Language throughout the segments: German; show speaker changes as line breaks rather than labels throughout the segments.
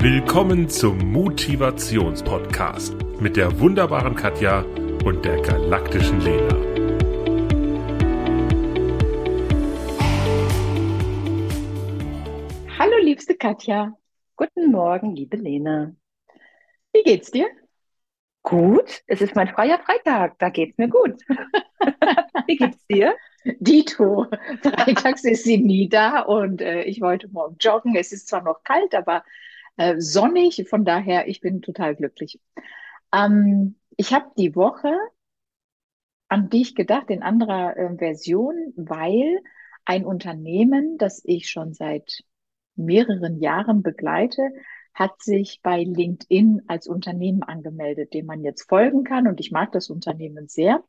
Willkommen zum Motivationspodcast mit der wunderbaren Katja und der galaktischen Lena.
Hallo, liebste Katja.
Guten Morgen, liebe Lena.
Wie geht's dir?
Gut, es ist mein freier Freitag, da geht's mir gut. Wie geht's dir?
Dito, freitags ist sie nie da und äh, ich wollte morgen joggen. Es ist zwar noch kalt, aber äh, sonnig, von daher, ich bin total glücklich. Ähm, ich habe die Woche an dich gedacht in anderer äh, Version, weil ein Unternehmen, das ich schon seit mehreren Jahren begleite, hat sich bei LinkedIn als Unternehmen angemeldet, dem man jetzt folgen kann. Und ich mag das Unternehmen sehr.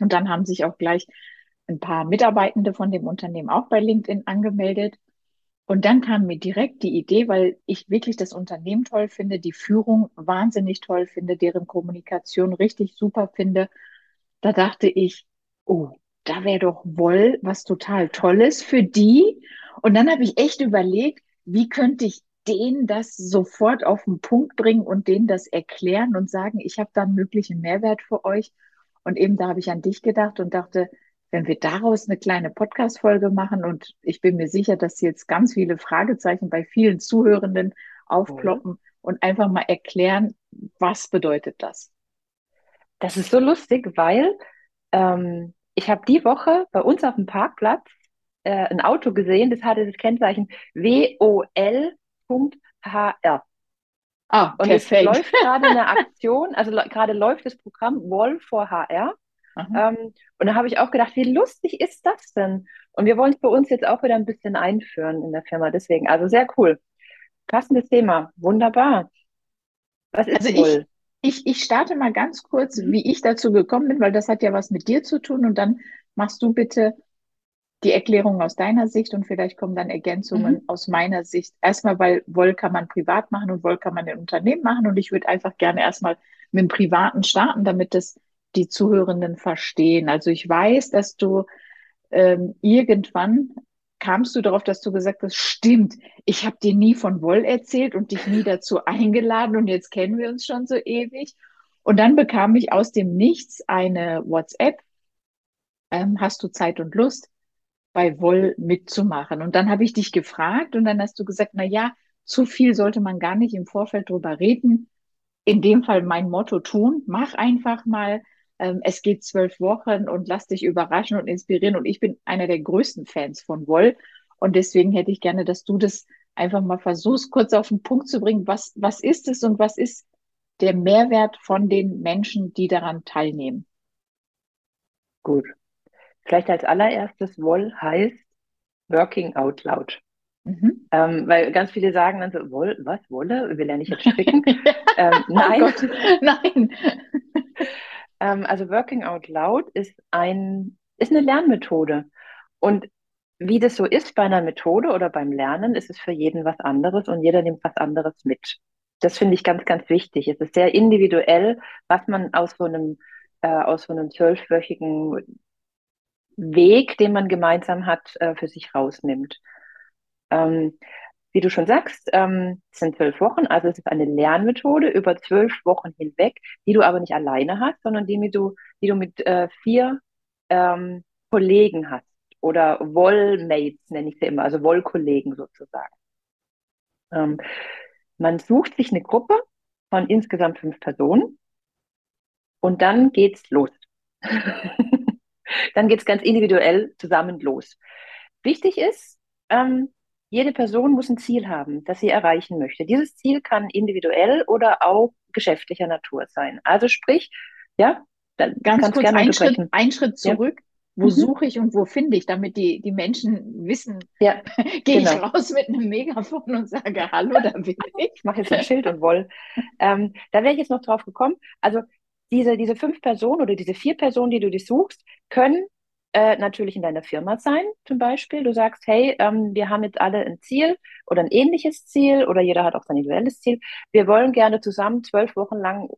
Und dann haben sich auch gleich ein paar Mitarbeitende von dem Unternehmen auch bei LinkedIn angemeldet. Und dann kam mir direkt die Idee, weil ich wirklich das Unternehmen toll finde, die Führung wahnsinnig toll finde, deren Kommunikation richtig super finde. Da dachte ich, oh, da wäre doch wohl was total Tolles für die. Und dann habe ich echt überlegt, wie könnte ich denen das sofort auf den Punkt bringen und denen das erklären und sagen, ich habe da einen möglichen Mehrwert für euch. Und eben da habe ich an dich gedacht und dachte, wenn wir daraus eine kleine Podcast-Folge machen und ich bin mir sicher, dass jetzt ganz viele Fragezeichen bei vielen Zuhörenden aufkloppen oh. und einfach mal erklären, was bedeutet das?
Das ist so lustig, weil ähm, ich habe die Woche bei uns auf dem Parkplatz äh, ein Auto gesehen, das hatte das Kennzeichen WOL.hr. Ah, und es läuft gerade eine Aktion, also gerade läuft das Programm Wall for HR. Ähm, und da habe ich auch gedacht, wie lustig ist das denn? Und wir wollen es bei uns jetzt auch wieder ein bisschen einführen in der Firma. Deswegen, also sehr cool. Passendes Thema. Wunderbar.
Was ist also wohl? Ich, ich, ich starte mal ganz kurz, wie ich dazu gekommen bin, weil das hat ja was mit dir zu tun. Und dann machst du bitte die Erklärung aus deiner Sicht und vielleicht kommen dann Ergänzungen mhm. aus meiner Sicht. Erstmal, weil Woll kann man privat machen und Woll kann man in Unternehmen machen. Und ich würde einfach gerne erstmal mit dem Privaten starten, damit das die Zuhörenden verstehen. Also ich weiß, dass du ähm, irgendwann kamst du darauf, dass du gesagt hast, stimmt, ich habe dir nie von Woll erzählt und dich nie dazu eingeladen und jetzt kennen wir uns schon so ewig. Und dann bekam ich aus dem Nichts eine WhatsApp. Ähm, hast du Zeit und Lust, bei Woll mitzumachen? Und dann habe ich dich gefragt und dann hast du gesagt, na ja, zu viel sollte man gar nicht im Vorfeld drüber reden. In dem Fall mein Motto tun. Mach einfach mal ähm, es geht zwölf Wochen und lass dich überraschen und inspirieren. Und ich bin einer der größten Fans von Woll. Und deswegen hätte ich gerne, dass du das einfach mal versuchst, kurz auf den Punkt zu bringen. Was, was ist es und was ist der Mehrwert von den Menschen, die daran teilnehmen?
Gut. Vielleicht als allererstes Woll heißt Working Out Loud. Mhm. Ähm, weil ganz viele sagen dann so, Woll, was, Wolle? Will er nicht jetzt stricken? ähm, nein. Oh nein. Ähm, also Working Out Loud ist ein, ist eine Lernmethode. Und wie das so ist bei einer Methode oder beim Lernen, ist es für jeden was anderes und jeder nimmt was anderes mit. Das finde ich ganz, ganz wichtig. Es ist sehr individuell, was man aus so einem, äh, aus so einem zwölfwöchigen Weg, den man gemeinsam hat, äh, für sich rausnimmt. Ähm, wie du schon sagst, ähm, es sind zwölf Wochen, also es ist eine Lernmethode über zwölf Wochen hinweg, die du aber nicht alleine hast, sondern die, mit du, die du mit äh, vier ähm, Kollegen hast oder Wollmates nenne ich sie immer, also Wollkollegen sozusagen. Ähm, man sucht sich eine Gruppe von insgesamt fünf Personen und dann geht's los. dann geht's ganz individuell zusammen los. Wichtig ist, ähm, jede Person muss ein Ziel haben, das sie erreichen möchte. Dieses Ziel kann individuell oder auch geschäftlicher Natur sein. Also sprich, ja,
ganz kurz ein Schritt, ein Schritt zurück. Ja. Wo mhm. suche ich und wo finde ich, damit die, die Menschen wissen, ja, gehe genau. ich raus mit einem Megafon und sage, hallo, da bin
ich. Ich mache jetzt ein Schild und Woll. Ähm, da wäre ich jetzt noch drauf gekommen. Also diese, diese fünf Personen oder diese vier Personen, die du dir suchst, können äh, natürlich in deiner Firma sein, zum Beispiel. Du sagst, hey, ähm, wir haben jetzt alle ein Ziel oder ein ähnliches Ziel oder jeder hat auch sein individuelles Ziel. Wir wollen gerne zusammen zwölf Wochen lang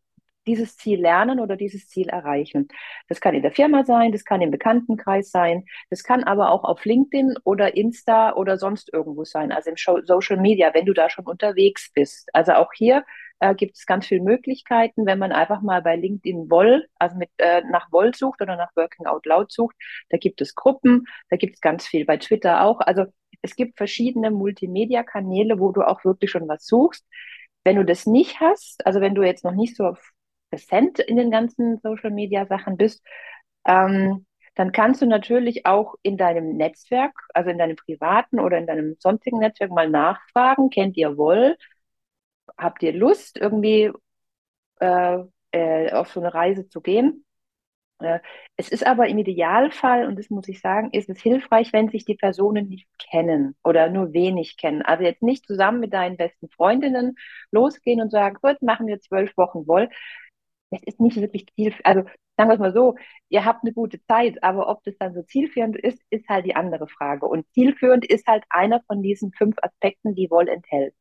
dieses Ziel lernen oder dieses Ziel erreichen. Das kann in der Firma sein, das kann im Bekanntenkreis sein, das kann aber auch auf LinkedIn oder Insta oder sonst irgendwo sein, also im Social Media, wenn du da schon unterwegs bist. Also auch hier äh, gibt es ganz viele Möglichkeiten, wenn man einfach mal bei LinkedIn Woll, also mit, äh, nach Woll sucht oder nach Working Out Loud sucht. Da gibt es Gruppen, da gibt es ganz viel, bei Twitter auch. Also es gibt verschiedene Multimedia-Kanäle, wo du auch wirklich schon was suchst. Wenn du das nicht hast, also wenn du jetzt noch nicht so präsent in den ganzen Social-Media-Sachen bist, ähm, dann kannst du natürlich auch in deinem Netzwerk, also in deinem privaten oder in deinem sonstigen Netzwerk mal nachfragen, kennt ihr Woll? Habt ihr Lust, irgendwie äh, äh, auf so eine Reise zu gehen? Äh, es ist aber im Idealfall, und das muss ich sagen, ist es hilfreich, wenn sich die Personen nicht kennen oder nur wenig kennen. Also jetzt nicht zusammen mit deinen besten Freundinnen losgehen und sagen, gut, machen wir zwölf Wochen Woll. Das ist nicht wirklich zielführend. Also sagen wir es mal so, ihr habt eine gute Zeit, aber ob das dann so zielführend ist, ist halt die andere Frage. Und zielführend ist halt einer von diesen fünf Aspekten, die Woll enthält.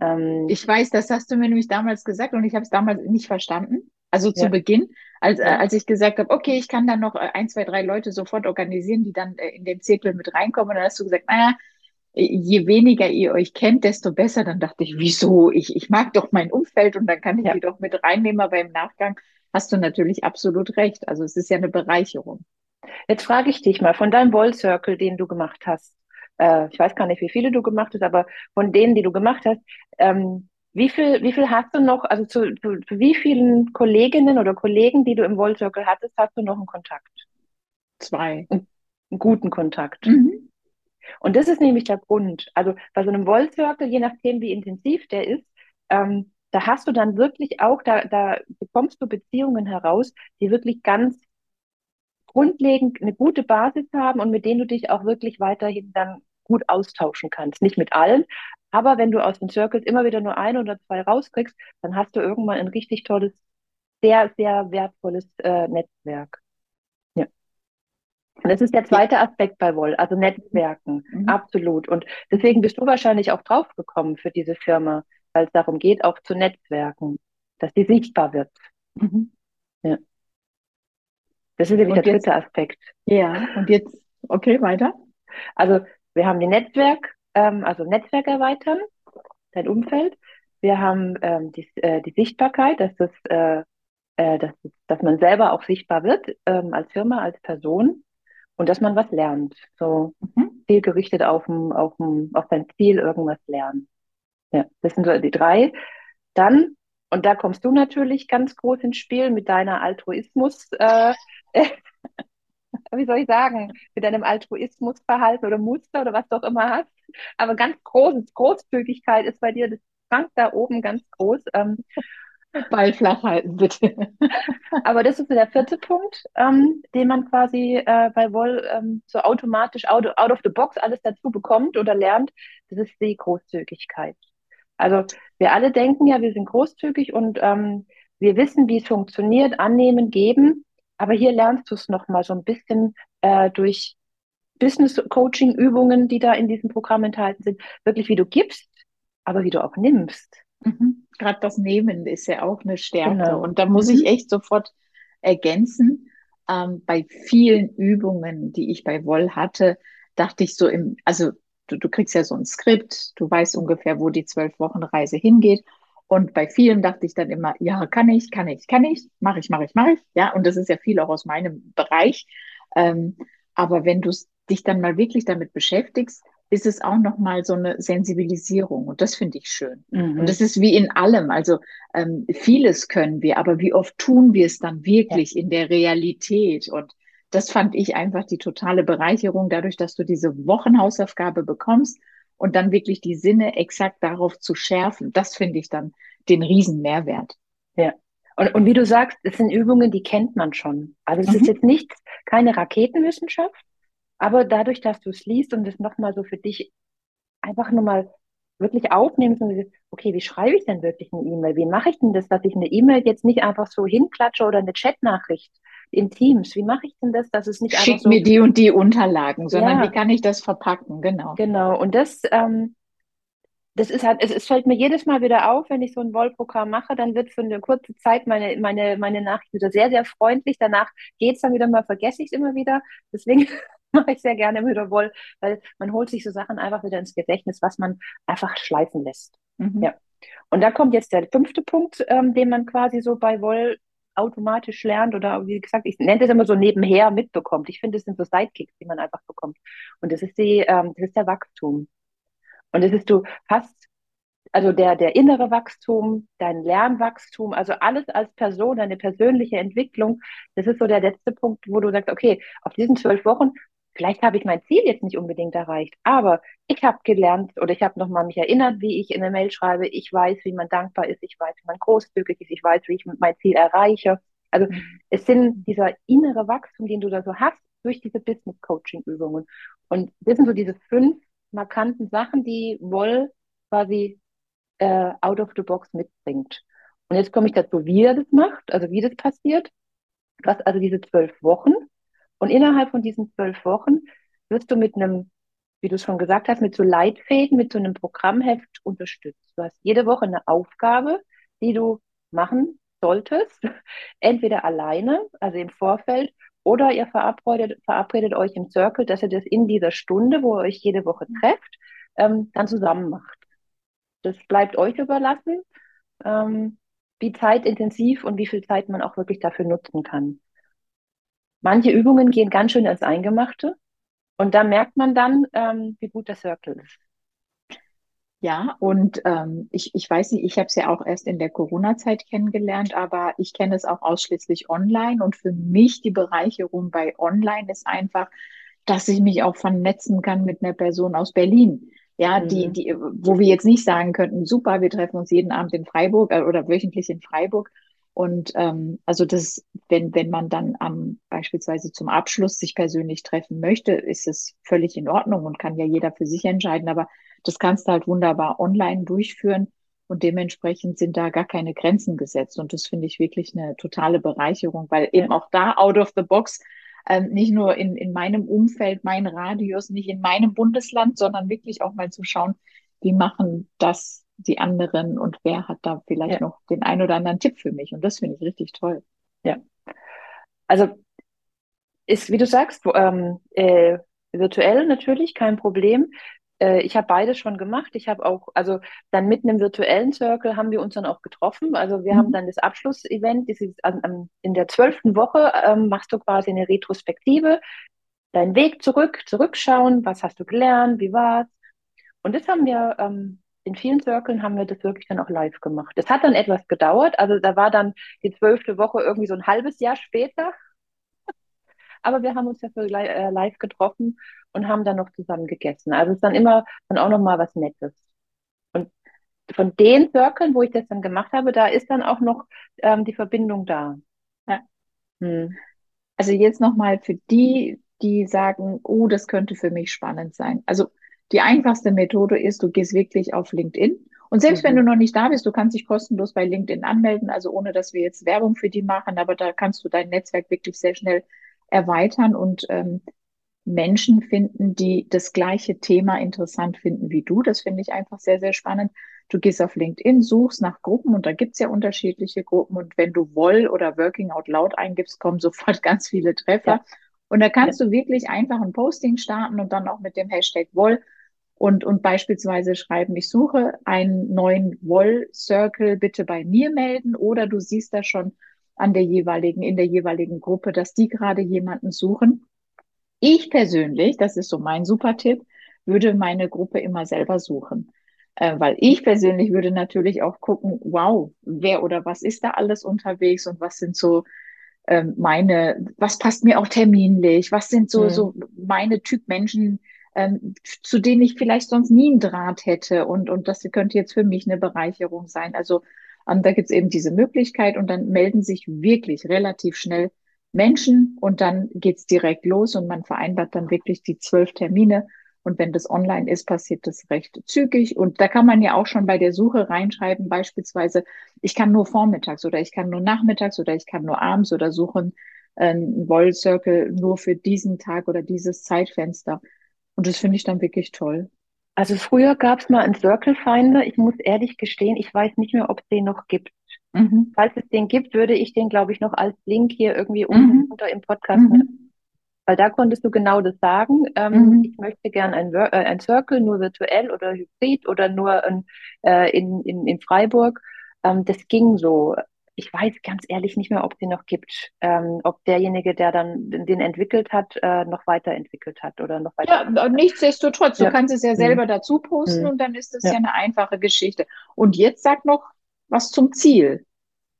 Ähm, ich weiß, das hast du mir nämlich damals gesagt und ich habe es damals nicht verstanden. Also zu ja. Beginn, als, ja. als ich gesagt habe, okay, ich kann dann noch äh, ein, zwei, drei Leute sofort organisieren, die dann äh, in den Zirkel mit reinkommen. Und dann hast du gesagt, naja, je weniger ihr euch kennt, desto besser. Dann dachte ich, wieso? Ich, ich mag doch mein Umfeld und dann kann ich ja. die doch mit reinnehmen. Aber im Nachgang hast du natürlich absolut recht. Also es ist ja eine Bereicherung.
Jetzt frage ich dich mal von deinem Wall Circle, den du gemacht hast äh, ich weiß gar nicht, wie viele du gemacht hast, aber von denen, die du gemacht hast, ähm, wie viel, wie viel hast du noch, also zu, zu, wie vielen Kolleginnen oder Kollegen, die du im Wall Circle hattest, hast du noch einen Kontakt?
Zwei.
Einen, einen guten Kontakt. Mhm. Und das ist nämlich der Grund. Also bei so einem Wall Circle, je nachdem, wie intensiv der ist, ähm, da hast du dann wirklich auch, da, da bekommst du Beziehungen heraus, die wirklich ganz grundlegend eine gute Basis haben und mit denen du dich auch wirklich weiterhin dann gut austauschen kannst. Nicht mit allen, aber wenn du aus den Circles immer wieder nur ein oder zwei rauskriegst, dann hast du irgendwann ein richtig tolles, sehr, sehr wertvolles äh, Netzwerk. Ja. Und das ist der zweite Aspekt bei Woll, also Netzwerken, mhm. absolut. Und deswegen bist du wahrscheinlich auch draufgekommen für diese Firma, weil es darum geht, auch zu Netzwerken, dass die sichtbar wird. Mhm. Ja. Das ist nämlich der dritte Aspekt.
Ja, und jetzt, okay, weiter.
Also wir haben die Netzwerk, ähm, also Netzwerk erweitern, dein Umfeld. Wir haben ähm, die, äh, die Sichtbarkeit, dass, das, äh, äh, dass, dass man selber auch sichtbar wird ähm, als Firma, als Person und dass man was lernt. So mhm. zielgerichtet auf, dem, auf, dem, auf sein Ziel irgendwas lernen. Ja, das sind so die drei. Dann, und da kommst du natürlich ganz groß ins Spiel mit deiner Altruismus. Äh, wie soll ich sagen, mit deinem Altruismusverhalten oder Muster oder was du auch immer hast. Aber ganz groß, Großzügigkeit ist bei dir, das Frank da oben ganz groß. Ähm,
Ball flach halten, bitte.
Aber das ist der vierte Punkt, ähm, den man quasi äh, bei Woll ähm, so automatisch out, out of the box alles dazu bekommt oder lernt. Das ist die Großzügigkeit. Also wir alle denken ja, wir sind großzügig und ähm, wir wissen, wie es funktioniert, annehmen, geben. Aber hier lernst du es nochmal so ein bisschen äh, durch Business-Coaching-Übungen, die da in diesem Programm enthalten sind, wirklich wie du gibst, aber wie du auch nimmst.
Mhm. Gerade das Nehmen ist ja auch eine Stärke. Genau. Und da muss ich mhm. echt sofort ergänzen. Ähm, bei vielen Übungen, die ich bei Woll hatte, dachte ich so im, also du, du kriegst ja so ein Skript, du weißt ungefähr, wo die zwölf Wochen Reise hingeht. Und bei vielen dachte ich dann immer, ja, kann ich, kann ich, kann ich, mache ich, mache ich, mache ich. Ja, und das ist ja viel auch aus meinem Bereich. Ähm, aber wenn du dich dann mal wirklich damit beschäftigst, ist es auch nochmal so eine Sensibilisierung. Und das finde ich schön. Mhm. Und das ist wie in allem. Also ähm, vieles können wir, aber wie oft tun wir es dann wirklich ja. in der Realität? Und das fand ich einfach die totale Bereicherung, dadurch, dass du diese Wochenhausaufgabe bekommst und dann wirklich die Sinne exakt darauf zu schärfen. Das finde ich dann den riesen Mehrwert.
Ja. Und, und wie du sagst, das sind Übungen, die kennt man schon. Also es mhm. ist jetzt nicht keine Raketenwissenschaft, aber dadurch, dass du es liest und es nochmal so für dich einfach nochmal wirklich aufnimmst und okay, wie schreibe ich denn wirklich eine E-Mail? Wie mache ich denn das, dass ich eine E-Mail jetzt nicht einfach so hinklatsche oder eine Chatnachricht in Teams? Wie mache ich denn das, dass es nicht
Schick einfach so... mir die und die Unterlagen, sondern ja. wie kann ich das verpacken? Genau.
Genau. Und das, ähm, das ist halt, es, es, fällt mir jedes Mal wieder auf, wenn ich so ein Wollprogramm mache, dann wird für eine kurze Zeit meine, meine, meine Nachricht wieder sehr, sehr freundlich. Danach geht es dann wieder mal, vergesse ich es immer wieder. Deswegen mache ich sehr gerne wieder Woll, weil man holt sich so Sachen einfach wieder ins Gedächtnis, was man einfach schleifen lässt. Mhm. Ja. Und da kommt jetzt der fünfte Punkt, ähm, den man quasi so bei Woll automatisch lernt oder wie gesagt, ich nenne das immer so nebenher mitbekommt. Ich finde, es sind so Sidekicks, die man einfach bekommt. Und das ist die, ähm, das ist der Wachstum. Und das ist du hast also der, der innere Wachstum, dein Lernwachstum, also alles als Person, deine persönliche Entwicklung, das ist so der letzte Punkt, wo du sagst, okay, auf diesen zwölf Wochen, vielleicht habe ich mein Ziel jetzt nicht unbedingt erreicht, aber ich habe gelernt oder ich habe nochmal mich erinnert, wie ich in der Mail schreibe, ich weiß, wie man dankbar ist, ich weiß, wie man großzügig ist, ich weiß, wie ich mein Ziel erreiche. Also mhm. es sind dieser innere Wachstum, den du da so hast, durch diese Business-Coaching-Übungen. Und das sind so diese fünf markanten Sachen, die Woll quasi äh, out of the box mitbringt. Und jetzt komme ich dazu, wie er das macht, also wie das passiert. Du hast also diese zwölf Wochen und innerhalb von diesen zwölf Wochen wirst du mit einem, wie du schon gesagt hast, mit so Leitfäden, mit so einem Programmheft unterstützt. Du hast jede Woche eine Aufgabe, die du machen solltest, entweder alleine, also im Vorfeld, oder ihr verabredet, verabredet euch im Circle, dass ihr das in dieser Stunde, wo ihr euch jede Woche trefft, ähm, dann zusammen macht. Das bleibt euch überlassen, ähm, wie zeitintensiv und wie viel Zeit man auch wirklich dafür nutzen kann. Manche Übungen gehen ganz schön ins Eingemachte und da merkt man dann, ähm, wie gut der Circle ist.
Ja, und ähm, ich, ich weiß nicht, ich habe es ja auch erst in der Corona-Zeit kennengelernt, aber ich kenne es auch ausschließlich online. Und für mich die Bereicherung bei Online ist einfach, dass ich mich auch vernetzen kann mit einer Person aus Berlin. Ja, mhm. die, die, wo wir jetzt nicht sagen könnten, super, wir treffen uns jeden Abend in Freiburg äh, oder wöchentlich in Freiburg. Und ähm, also das, wenn, wenn man dann am beispielsweise zum Abschluss sich persönlich treffen möchte, ist es völlig in Ordnung und kann ja jeder für sich entscheiden. Aber das kannst du halt wunderbar online durchführen und dementsprechend sind da gar keine Grenzen gesetzt. Und das finde ich wirklich eine totale Bereicherung, weil eben auch da out of the box ähm, nicht nur in, in meinem Umfeld, mein Radius, nicht in meinem Bundesland, sondern wirklich auch mal zu schauen, wie machen das die anderen und wer hat da vielleicht ja. noch den ein oder anderen Tipp für mich. Und das finde ich richtig toll.
Ja. Also ist, wie du sagst, ähm, äh, virtuell natürlich kein Problem äh, ich habe beides schon gemacht. Ich habe auch, also dann mitten im virtuellen Circle haben wir uns dann auch getroffen. Also wir mhm. haben dann das Abschlussevent, dieses, an, in der zwölften Woche ähm, machst du quasi eine Retrospektive, deinen Weg zurück, zurückschauen, was hast du gelernt, wie war's. Und das haben wir, ähm, in vielen Circles haben wir das wirklich dann auch live gemacht. Das hat dann etwas gedauert, also da war dann die zwölfte Woche irgendwie so ein halbes Jahr später. Aber wir haben uns ja für äh, live getroffen und haben dann noch zusammen gegessen. Also es ist dann immer dann auch noch mal was Nettes. Und von den Circles, wo ich das dann gemacht habe, da ist dann auch noch ähm, die Verbindung da. Ja.
Hm. Also jetzt noch mal für die, die sagen, oh, das könnte für mich spannend sein. Also die einfachste Methode ist, du gehst wirklich auf LinkedIn. Und selbst mhm. wenn du noch nicht da bist, du kannst dich kostenlos bei LinkedIn anmelden, also ohne dass wir jetzt Werbung für die machen, aber da kannst du dein Netzwerk wirklich sehr schnell erweitern und ähm, Menschen finden, die das gleiche Thema interessant finden wie du. Das finde ich einfach sehr, sehr spannend. Du gehst auf LinkedIn, suchst nach Gruppen und da gibt's ja unterschiedliche Gruppen. Und wenn du Woll oder Working Out Loud eingibst, kommen sofort ganz viele Treffer. Ja. Und da kannst ja. du wirklich einfach ein Posting starten und dann auch mit dem Hashtag Woll und, und beispielsweise schreiben, ich suche einen neuen Woll-Circle, bitte bei mir melden oder du siehst da schon an der jeweiligen, in der jeweiligen Gruppe, dass die gerade jemanden suchen. Ich persönlich, das ist so mein super Tipp, würde meine Gruppe immer selber suchen. Äh, weil ich persönlich würde natürlich auch gucken, wow, wer oder was ist da alles unterwegs und was sind so ähm, meine, was passt mir auch terminlich, was sind so, mhm. so meine Typ Menschen, ähm, zu denen ich vielleicht sonst nie einen Draht hätte und, und das könnte jetzt für mich eine Bereicherung sein. Also ähm, da gibt es eben diese Möglichkeit und dann melden sich wirklich relativ schnell Menschen und dann geht's direkt los und man vereinbart dann wirklich die zwölf Termine. Und wenn das online ist, passiert das recht zügig. Und da kann man ja auch schon bei der Suche reinschreiben, beispielsweise, ich kann nur vormittags oder ich kann nur nachmittags oder ich kann nur abends oder suchen ein Wall Circle nur für diesen Tag oder dieses Zeitfenster. Und das finde ich dann wirklich toll.
Also früher gab es mal einen Circle Finder. Ich muss ehrlich gestehen, ich weiß nicht mehr, ob es den noch gibt. Mhm. Falls es den gibt, würde ich den, glaube ich, noch als Link hier irgendwie mhm. unter im Podcast mhm. Weil da konntest du genau das sagen. Ähm, mhm. Ich möchte gern ein, äh, ein Circle, nur virtuell oder hybrid oder nur in, äh, in, in, in Freiburg. Ähm, das ging so ich weiß ganz ehrlich nicht mehr, ob den noch gibt. Ähm, ob derjenige, der dann den entwickelt hat, äh, noch weiterentwickelt hat oder noch weiter.
Ja, nichtsdestotrotz, du ja. kannst es ja selber mhm. dazu posten mhm. und dann ist das ja. ja. eine einfache Geschichte. Und jetzt sag noch was zum Ziel.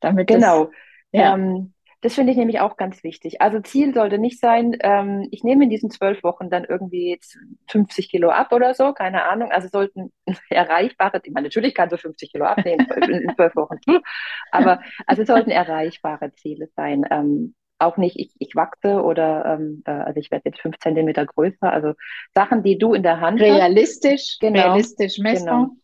Damit genau. Das, ja. Ähm, das finde ich nämlich auch ganz wichtig. Also Ziel sollte nicht sein, ähm, ich nehme in diesen zwölf Wochen dann irgendwie 50 Kilo ab oder so, keine Ahnung. Also sollten erreichbare, ich meine, natürlich kannst du 50 Kilo abnehmen in zwölf Wochen, aber also es sollten erreichbare Ziele sein. Ähm, auch nicht, ich, ich wachse oder ähm, äh, also ich werde jetzt fünf Zentimeter größer. Also Sachen, die du in der Hand
realistisch, hast. Genau, realistisch messbar. Genau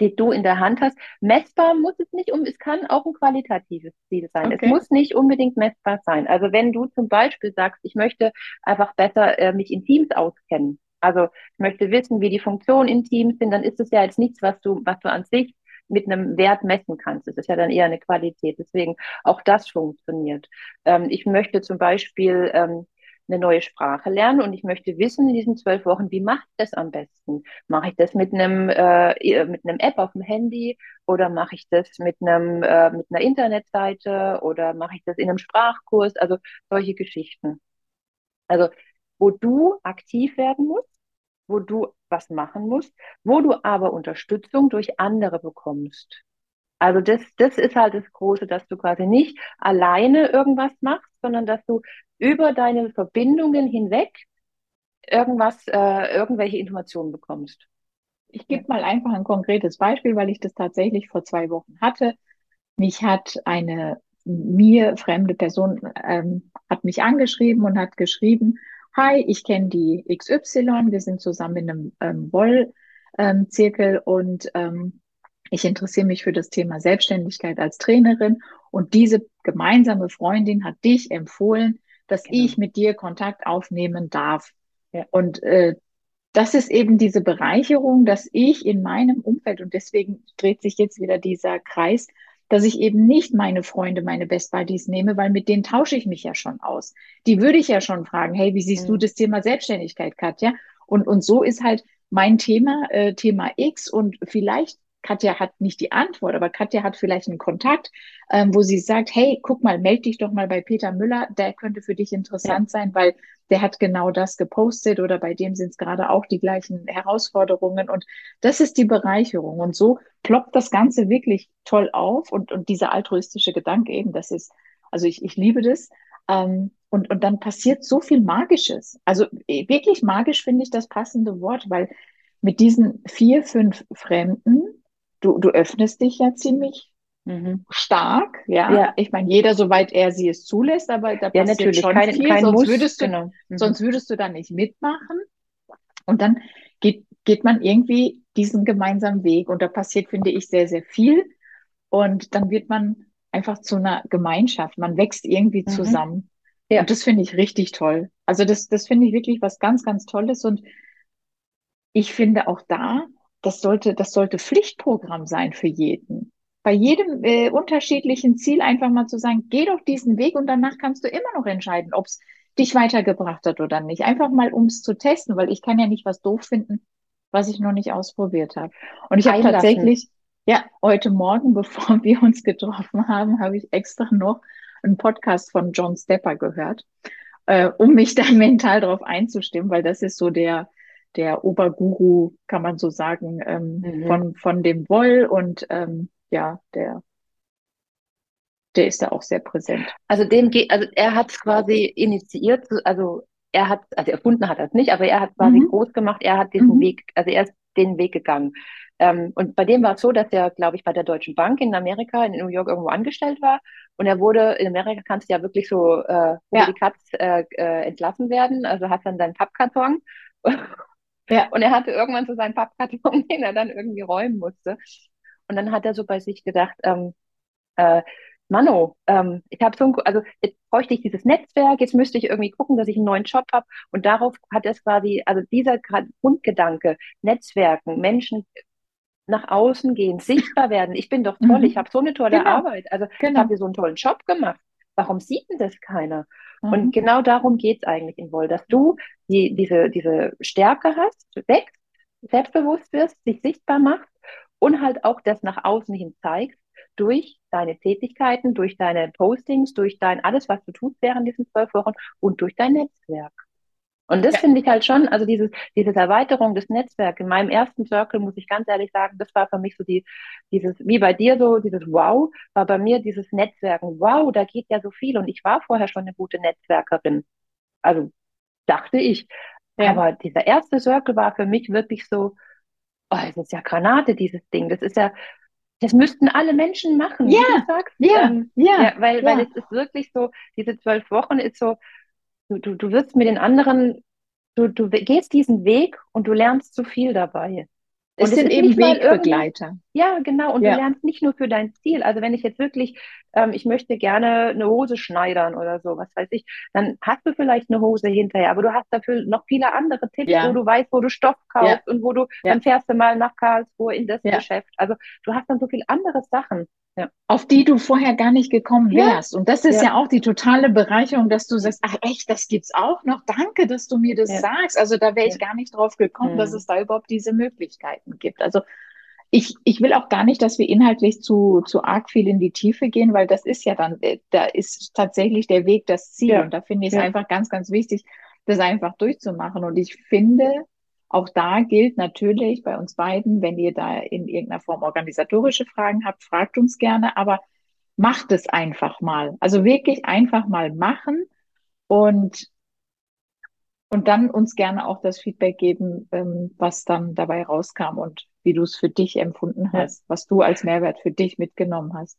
die du in der Hand hast. Messbar muss es nicht, um, es kann auch ein qualitatives Ziel sein. Okay. Es muss nicht unbedingt messbar sein. Also wenn du zum Beispiel sagst, ich möchte einfach besser äh, mich in Teams auskennen, also ich möchte wissen, wie die Funktionen in Teams sind, dann ist es ja jetzt nichts, was du, was du an sich mit einem Wert messen kannst. Es ist ja dann eher eine Qualität. Deswegen auch das funktioniert. Ähm, ich möchte zum Beispiel ähm, eine neue Sprache lernen und ich möchte wissen in diesen zwölf Wochen, wie mache ich das am besten? Mache ich das mit einem äh, mit einem App auf dem Handy oder mache ich das mit einem äh, mit einer Internetseite oder mache ich das in einem Sprachkurs? Also solche Geschichten. Also wo du aktiv werden musst, wo du was machen musst, wo du aber Unterstützung durch andere bekommst. Also das, das ist halt das Große, dass du quasi nicht alleine irgendwas machst, sondern dass du über deine Verbindungen hinweg irgendwas, äh, irgendwelche Informationen bekommst.
Ich gebe mal einfach ein konkretes Beispiel, weil ich das tatsächlich vor zwei Wochen hatte. Mich hat eine mir fremde Person ähm, hat mich angeschrieben und hat geschrieben, hi, ich kenne die XY, wir sind zusammen in einem ähm, Woll-Zirkel ähm, und ähm, ich interessiere mich für das Thema Selbstständigkeit als Trainerin und diese gemeinsame Freundin hat dich empfohlen, dass genau. ich mit dir Kontakt aufnehmen darf. Ja. Und äh, das ist eben diese Bereicherung, dass ich in meinem Umfeld, und deswegen dreht sich jetzt wieder dieser Kreis, dass ich eben nicht meine Freunde, meine Best Buddies nehme, weil mit denen tausche ich mich ja schon aus. Die würde ich ja schon fragen, hey, wie siehst mhm. du das Thema Selbstständigkeit, Katja? Und, und so ist halt mein Thema, äh, Thema X und vielleicht Katja hat nicht die Antwort, aber Katja hat vielleicht einen Kontakt, ähm, wo sie sagt, hey, guck mal, melde dich doch mal bei Peter Müller, der könnte für dich interessant sein, weil der hat genau das gepostet oder bei dem sind es gerade auch die gleichen Herausforderungen und das ist die Bereicherung und so ploppt das Ganze wirklich toll auf und, und dieser altruistische Gedanke eben, das ist, also ich, ich liebe das. Ähm, und, und dann passiert so viel Magisches. Also eh, wirklich magisch finde ich das passende Wort, weil mit diesen vier, fünf Fremden du, du öffnest dich ja ziemlich mhm. stark, ja. ja. Ich meine, jeder, soweit er sie es zulässt, aber da ja, passiert schon kein, viel, kein sonst, Muss, würdest du, genau. mhm. sonst würdest du da nicht mitmachen. Und dann geht, geht man irgendwie diesen gemeinsamen Weg und da passiert, finde ich, sehr, sehr viel. Und dann wird man einfach zu einer Gemeinschaft. Man wächst irgendwie mhm. zusammen. Ja. Und das finde ich richtig toll. Also das, das finde ich wirklich was ganz, ganz Tolles. Und ich finde auch da, das sollte, das sollte Pflichtprogramm sein für jeden. Bei jedem äh, unterschiedlichen Ziel einfach mal zu sagen, geh doch diesen Weg und danach kannst du immer noch entscheiden, ob es dich weitergebracht hat oder nicht. Einfach mal, um es zu testen, weil ich kann ja nicht was doof finden, was ich noch nicht ausprobiert habe. Und ich habe tatsächlich, ja, heute Morgen, bevor wir uns getroffen haben, habe ich extra noch einen Podcast von John Stepper gehört, äh, um mich da mental drauf einzustimmen, weil das ist so der, der Oberguru, kann man so sagen, ähm, mhm. von, von dem Woll und ähm, ja, der, der ist da auch sehr präsent.
Also dem geht, also er hat es quasi initiiert, also er hat, also erfunden hat er es nicht, aber er hat quasi mhm. groß gemacht, er hat diesen mhm. Weg, also er ist den Weg gegangen. Ähm, und bei dem war es so, dass er, glaube ich, bei der Deutschen Bank in Amerika, in New York irgendwo angestellt war. Und er wurde, in Amerika kannst du ja wirklich so äh, ja. die Katz äh, äh, entlassen werden. Also hat dann seinen Pappkarton ja. Und er hatte irgendwann so seinen Pappkarton, den er dann irgendwie räumen musste. Und dann hat er so bei sich gedacht, ähm, äh, Mano, ähm, ich habe so ein, also jetzt bräuchte ich dieses Netzwerk, jetzt müsste ich irgendwie gucken, dass ich einen neuen Job habe. Und darauf hat es quasi, also dieser Grundgedanke, Netzwerken, Menschen nach außen gehen, sichtbar werden. Ich bin doch toll, mhm. ich habe so eine tolle genau. Arbeit. Also genau. ich habe hier so einen tollen Job gemacht. Warum sieht denn das keiner? Mhm. Und genau darum geht es eigentlich in Woll, dass du die, diese, diese Stärke hast, wächst, selbstbewusst wirst, sich sichtbar machst und halt auch das nach außen hin zeigst durch deine Tätigkeiten, durch deine Postings, durch dein alles, was du tust während diesen zwölf Wochen und durch dein Netzwerk. Und das ja. finde ich halt schon, also dieses, diese Erweiterung des Netzwerks. In meinem ersten Circle, muss ich ganz ehrlich sagen, das war für mich so die, dieses, wie bei dir so, dieses Wow, war bei mir dieses Netzwerken. Wow, da geht ja so viel. Und ich war vorher schon eine gute Netzwerkerin. Also dachte ich. Ja. Aber dieser erste Circle war für mich wirklich so, oh, das ist ja Granate, dieses Ding. Das ist ja, das müssten alle Menschen machen.
Ja, sagst, ja, ähm,
ja, ja, weil, ja. weil es ist wirklich so, diese zwölf Wochen ist so, du, du, du wirst mit den anderen, du, du gehst diesen Weg und du lernst zu viel dabei.
Es sind eben Wegbegleiter.
Ja, genau. Und ja. du lernst nicht nur für dein Ziel. Also wenn ich jetzt wirklich, ähm, ich möchte gerne eine Hose schneidern oder so, was weiß ich, dann hast du vielleicht eine Hose hinterher, aber du hast dafür noch viele andere Tipps, ja. wo du weißt, wo du Stoff kaufst ja. und wo du, dann fährst du mal nach Karlsruhe in das Geschäft. Also du hast dann so viele andere Sachen.
Ja. auf die du vorher gar nicht gekommen wärst. Ja. Und das ist ja. ja. auch die totale Bereicherung, dass du sagst, ach echt, das gibt's auch noch. Danke, dass du mir das sagst. Also da wäre ich gar nicht drauf gekommen, mhm. dass es da überhaupt diese Möglichkeiten gibt. Also ich, ich will auch gar nicht, dass wir inhaltlich zu, zu arg viel in die Tiefe gehen, weil das ist ja dann, äh, da ist tatsächlich der Weg das Ziel. Und da finde ich es einfach ganz, ganz wichtig, das einfach durchzumachen. Und ich finde, auch da gilt natürlich bei uns beiden, wenn ihr da in irgendeiner Form organisatorische Fragen habt, fragt uns gerne, aber macht es einfach mal. Also wirklich einfach mal machen und, und dann uns gerne auch das Feedback geben, ähm, was dann dabei rauskam und wie du es für dich empfunden hast, was du als Mehrwert für dich mitgenommen hast.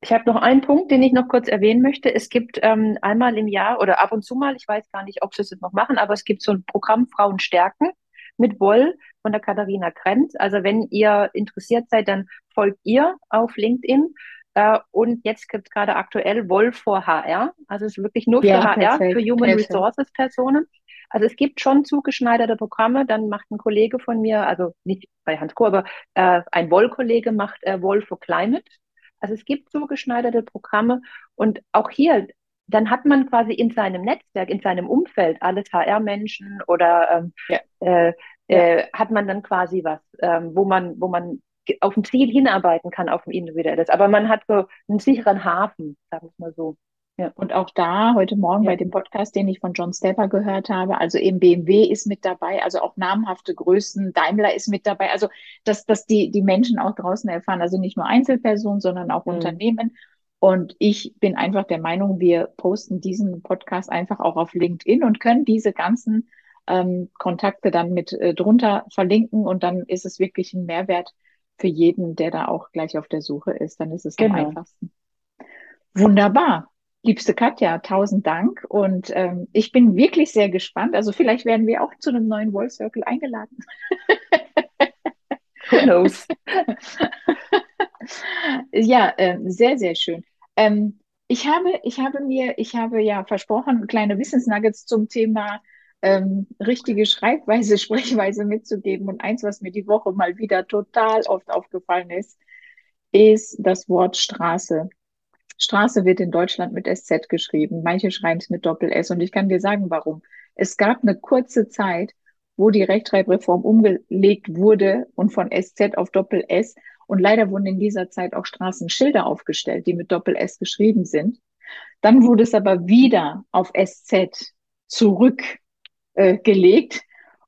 Ich habe noch einen Punkt, den ich noch kurz erwähnen möchte. Es gibt ähm, einmal im Jahr oder ab und zu mal, ich weiß gar nicht, ob sie es jetzt noch machen, aber es gibt so ein Programm Frauen stärken mit Woll von der Katharina Krenz. Also wenn ihr interessiert seid, dann folgt ihr auf LinkedIn. Äh, und jetzt gibt es gerade aktuell Woll vor HR. Also es ist wirklich nur für ja, HR, perfekt, für Human perfekt. Resources Personen. Also es gibt schon zugeschneiderte Programme. Dann macht ein Kollege von mir, also nicht bei Hans Koh, aber äh, ein Woll-Kollege macht äh, Woll for Climate. Also es gibt zugeschneiderte Programme. Und auch hier, dann hat man quasi in seinem Netzwerk, in seinem Umfeld, alles HR-Menschen oder ähm, ja. äh, äh, hat man dann quasi was, ähm, wo man, wo man auf ein Ziel hinarbeiten kann, auf ein individuelles. Aber man hat so einen sicheren Hafen, sagen wir mal so.
Ja. Und auch da, heute Morgen ja. bei dem Podcast, den ich von John Stepper gehört habe, also eben BMW ist mit dabei, also auch namhafte Größen, Daimler ist mit dabei, also dass, dass die, die Menschen auch draußen erfahren, also nicht nur Einzelpersonen, sondern auch mhm. Unternehmen. Und ich bin einfach der Meinung, wir posten diesen Podcast einfach auch auf LinkedIn und können diese ganzen ähm, Kontakte dann mit äh, drunter verlinken und dann ist es wirklich ein Mehrwert für jeden, der da auch gleich auf der Suche ist. Dann ist es genau. am einfachsten. Wunderbar. Liebste Katja, tausend Dank und ähm, ich bin wirklich sehr gespannt. Also vielleicht werden wir auch zu einem neuen Wall Circle eingeladen.
Who knows?
ja, äh, sehr, sehr schön. Ähm, ich habe, ich habe mir, ich habe ja versprochen, kleine Wissensnuggets zum Thema ähm, richtige Schreibweise, Sprechweise mitzugeben. Und eins, was mir die Woche mal wieder total oft aufgefallen ist, ist das Wort Straße. Straße wird in Deutschland mit SZ geschrieben. Manche schreiben es mit Doppel S. Und ich kann dir sagen, warum. Es gab eine kurze Zeit, wo die Rechtschreibreform umgelegt wurde und von SZ auf Doppel S. Und leider wurden in dieser Zeit auch Straßenschilder aufgestellt, die mit Doppel S geschrieben sind. Dann wurde es aber wieder auf SZ zurück äh.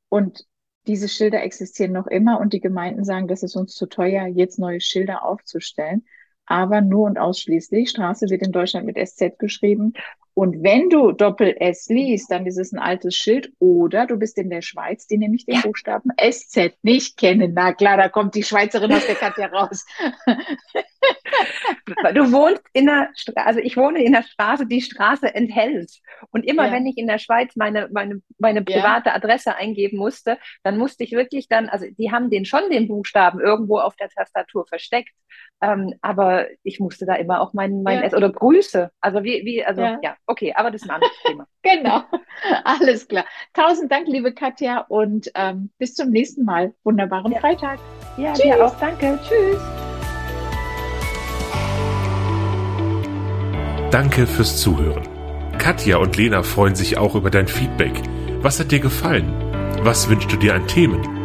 Und diese Schilder existieren noch immer und die Gemeinden sagen, das ist uns zu teuer, jetzt neue Schilder aufzustellen. Aber nur und ausschließlich, Straße wird in Deutschland mit SZ geschrieben. Und wenn du Doppel S liest, dann ist es ein altes Schild. Oder du bist in der Schweiz, die nämlich den ja. Buchstaben SZ nicht kennen. Na klar, da kommt die Schweizerin aus der Katja raus.
du wohnst in der, also ich wohne in der Straße, die Straße enthält. Und immer ja. wenn ich in der Schweiz meine, meine, meine private ja. Adresse eingeben musste, dann musste ich wirklich dann, also die haben den schon den Buchstaben irgendwo auf der Tastatur versteckt. Ähm, aber ich musste da immer auch mein, mein ja. oder Grüße. Also wie, wie, also ja. okay, aber das ist ein anderes Thema.
genau, alles klar. Tausend Dank, liebe Katja, und ähm, bis zum nächsten Mal. Wunderbaren. Freitag.
Ja, Tschüss. dir auch. Danke. Tschüss.
Danke fürs Zuhören. Katja und Lena freuen sich auch über dein Feedback. Was hat dir gefallen? Was wünschst du dir an Themen?